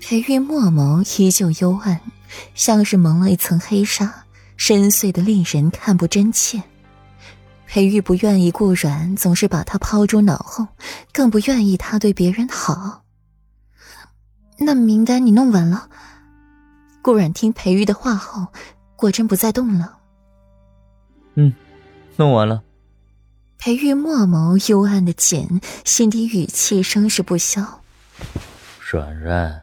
裴玉墨眸依旧幽暗，像是蒙了一层黑纱，深邃的令人看不真切。裴玉不愿意顾阮总是把他抛诸脑后，更不愿意他对别人好。那名单你弄完了？顾阮听裴玉的话后，果真不再动了。嗯，弄完了。裴玉墨眸幽暗的紧，心底语气声势不消。软软，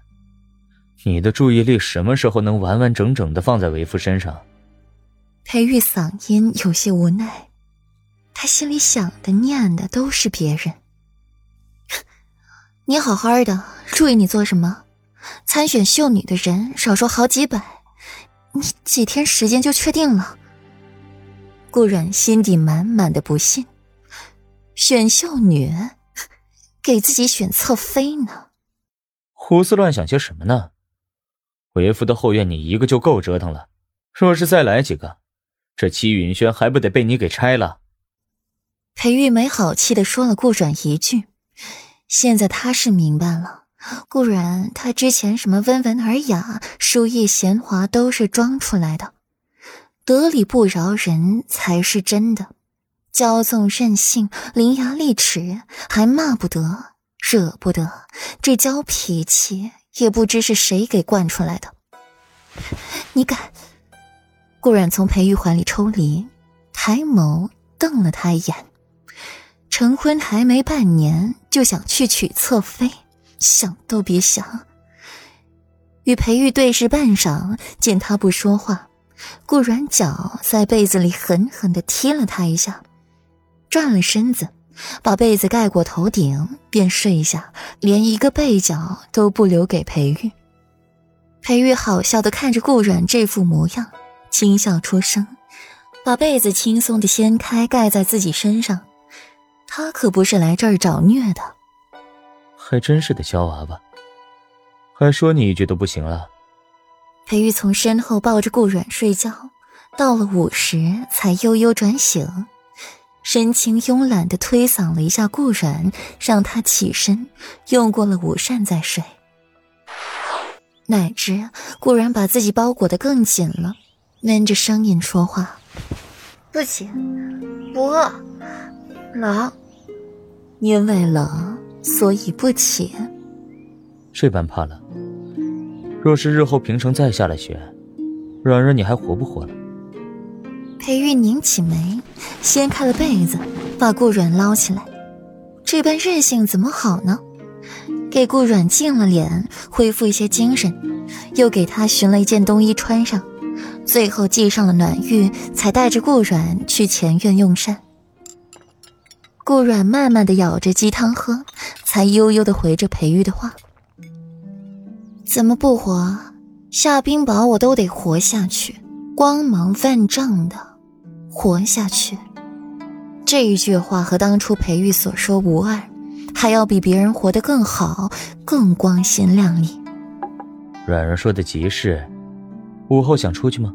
你的注意力什么时候能完完整整的放在为夫身上？裴玉嗓音有些无奈，他心里想的念的都是别人。你好好的，注意你做什么？参选秀女的人少说好几百，你几天时间就确定了？顾阮心底满满的不信，选秀女，给自己选侧妃呢？胡思乱想些什么呢？为夫的后院你一个就够折腾了，若是再来几个，这戚云轩还不得被你给拆了？裴玉没好气的说了顾阮一句，现在他是明白了。顾然，他之前什么温文尔雅、书艺贤华都是装出来的，得理不饶人才是真的，骄纵任性、伶牙俐齿，还骂不得、惹不得，这娇脾气也不知是谁给惯出来的。你敢？顾然从裴玉怀里抽离，抬眸瞪了他一眼，成婚还没半年就想去娶侧妃。想都别想。与裴玉对视半晌，见他不说话，顾软脚在被子里狠狠的踢了他一下，转了身子，把被子盖过头顶，便睡下，连一个被角都不留给裴玉。裴玉好笑的看着顾软这副模样，轻笑出声，把被子轻松的掀开，盖在自己身上。他可不是来这儿找虐的。还真是的娇娃娃，还说你一句都不行了。裴玉从身后抱着顾软睡觉，到了午时才悠悠转醒，神情慵懒的推搡了一下顾然，让他起身，用过了午膳再睡。哪知顾然把自己包裹得更紧了，闷着声音说话：“不起，不饿，冷，因为冷。”所以不起，这般怕冷。若是日后平城再下了雪，软软你还活不活了？裴玉拧起眉，掀开了被子，把顾软捞起来。这般任性怎么好呢？给顾软净了脸，恢复一些精神，又给他寻了一件冬衣穿上，最后系上了暖玉，才带着顾软去前院用膳。顾软慢慢的舀着鸡汤喝，才悠悠的回着裴玉的话：“怎么不活？下冰雹我都得活下去，光芒万丈的活下去。”这一句话和当初裴玉所说无二，还要比别人活得更好，更光鲜亮丽。软软说的极是，午后想出去吗？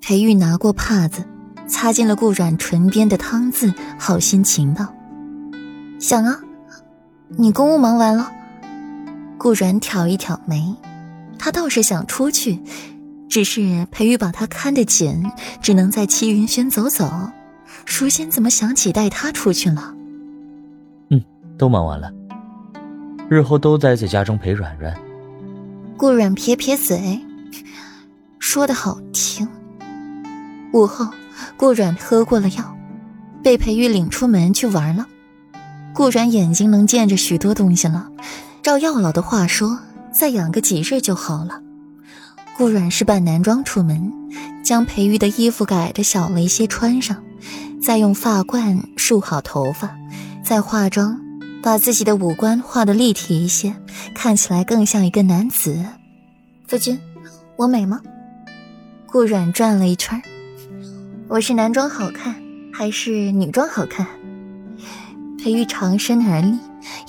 裴玉拿过帕子。擦进了顾软唇边的汤渍，好心情道：“想啊，你公务忙完了。”顾软挑一挑眉，他倒是想出去，只是裴玉把他看得紧，只能在齐云轩走走。舒心怎么想起带他出去了？嗯，都忙完了，日后都待在家中陪软软。顾软撇撇嘴，说的好听。午后。顾软喝过了药，被裴玉领出门去玩了。顾软眼睛能见着许多东西了，照药老的话说，再养个几日就好了。顾软是扮男装出门，将裴玉的衣服改的小了一些穿上，再用发冠束好头发，再化妆，把自己的五官画的立体一些，看起来更像一个男子。夫君，我美吗？顾软转了一圈。我是男装好看还是女装好看？裴玉长身而立，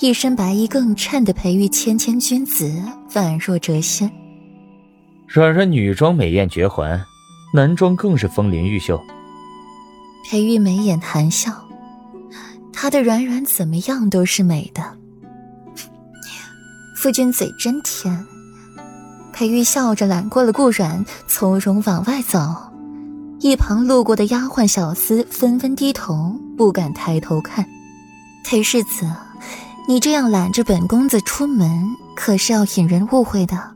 一身白衣更衬得裴玉谦谦君子，宛若谪仙。软软女装美艳绝环，男装更是风灵玉秀。裴玉眉眼含笑，他的软软怎么样都是美的。夫君嘴真甜。裴玉笑着揽过了顾软，从容往外走。一旁路过的丫鬟小厮纷纷低头，不敢抬头看。裴世子，你这样揽着本公子出门，可是要引人误会的。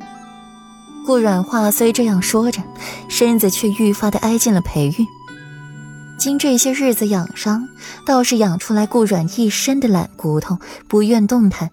顾软话虽这样说着，身子却愈发的挨近了裴玉。经这些日子养伤，倒是养出来顾软一身的懒骨头，不愿动弹。